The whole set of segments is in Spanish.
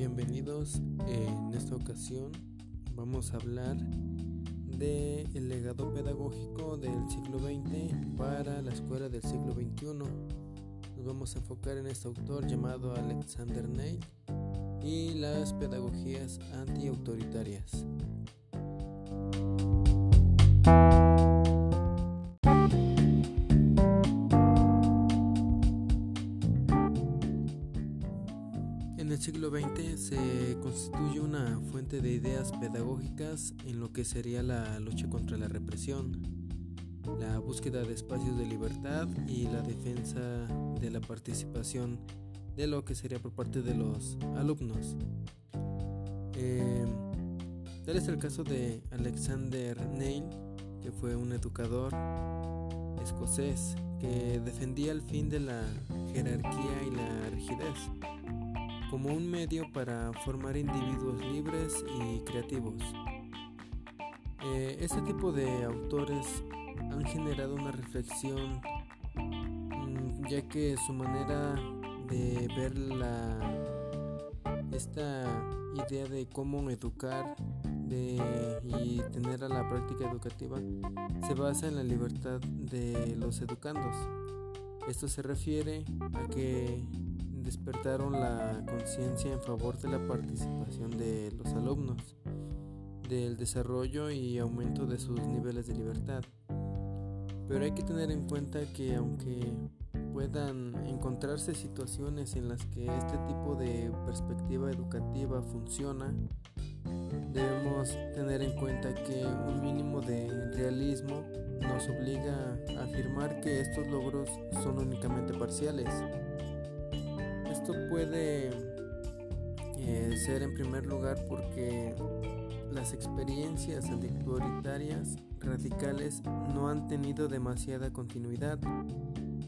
bienvenidos. En esta ocasión vamos a hablar del el legado pedagógico del siglo XX para la escuela del siglo XXI. Nos vamos a enfocar en este autor llamado Alexander Neil y las pedagogías antiautoritarias. En el siglo XX se constituye una fuente de ideas pedagógicas en lo que sería la lucha contra la represión, la búsqueda de espacios de libertad y la defensa de la participación de lo que sería por parte de los alumnos. Eh, tal es el caso de Alexander Neil, que fue un educador escocés que defendía el fin de la jerarquía y la rigidez como un medio para formar individuos libres y creativos. Eh, este tipo de autores han generado una reflexión mm, ya que su manera de ver la, esta idea de cómo educar y tener a la práctica educativa se basa en la libertad de los educandos. Esto se refiere a que despertaron la conciencia en favor de la participación de los alumnos, del desarrollo y aumento de sus niveles de libertad. Pero hay que tener en cuenta que aunque puedan encontrarse situaciones en las que este tipo de perspectiva educativa funciona, debemos tener en cuenta que un mínimo de realismo nos obliga a afirmar que estos logros son únicamente parciales esto puede eh, ser en primer lugar porque las experiencias antiautoritarias radicales no han tenido demasiada continuidad.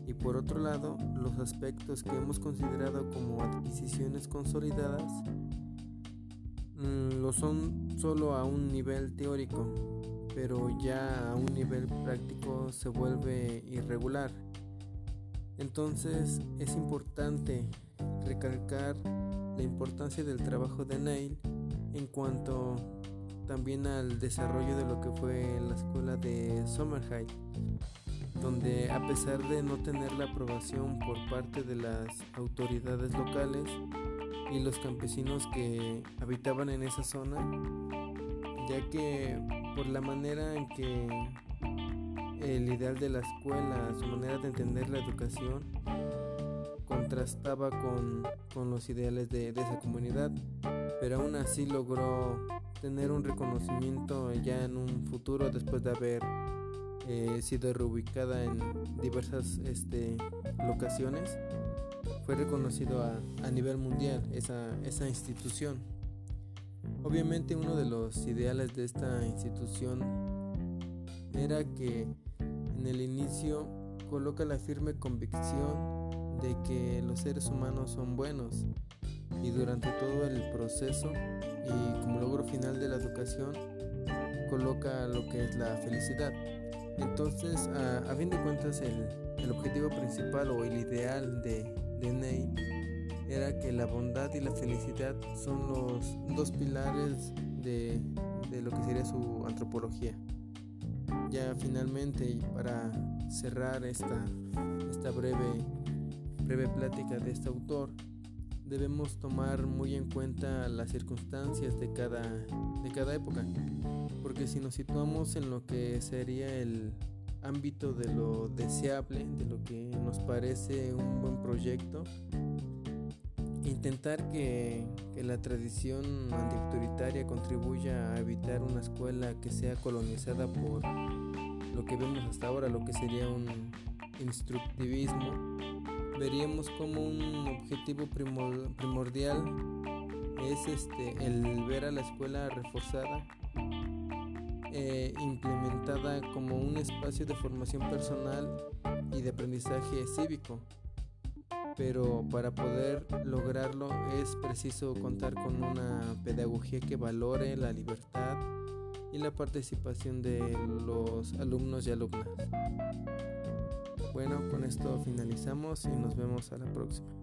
Y por otro lado los aspectos que hemos considerado como adquisiciones consolidadas mm, lo son solo a un nivel teórico pero ya a un nivel práctico se vuelve irregular entonces es importante recalcar la importancia del trabajo de Neil en cuanto también al desarrollo de lo que fue la escuela de Sommerheit, donde a pesar de no tener la aprobación por parte de las autoridades locales y los campesinos que habitaban en esa zona, ya que por la manera en que el ideal de la escuela, su manera de entender la educación, contrastaba con, los ideales de, esa comunidad, pero aún así logró tener un reconocimiento ya en un futuro después de haber eh, sido reubicada en diversas este, locaciones. Fue reconocido a, a nivel mundial esa, esa institución. Obviamente uno de los ideales de esta institución era que en el inicio coloca la firme convicción de que los seres humanos son buenos y durante todo el proceso y como logro final de la educación coloca lo que es la felicidad. Entonces, a, fin de cuentas, el, objetivo principal o el ideal de, de Ney era que la bondad y la felicidad son los dos pilares de, de lo que sería su antropología. Ya finalmente, para cerrar esta, esta breve breve plática de este autor, debemos tomar muy en cuenta las circunstancias de cada, de cada época, porque si nos situamos en lo que sería el ámbito de lo deseable, de lo que nos parece un buen proyecto, intentar que, la tradición antiautoritaria contribuya a evitar una escuela que sea colonizada por lo que vemos hasta ahora, lo que sería un instructivismo. Veríamos como un objetivo primordial es este el ver a la escuela reforzada eh, implementada como un espacio de formación personal y de aprendizaje cívico pero para poder lograrlo es preciso contar con una pedagogía que valore la libertad y la participación de los alumnos y alumnas. Bueno, con esto finalizamos y nos vemos a la próxima.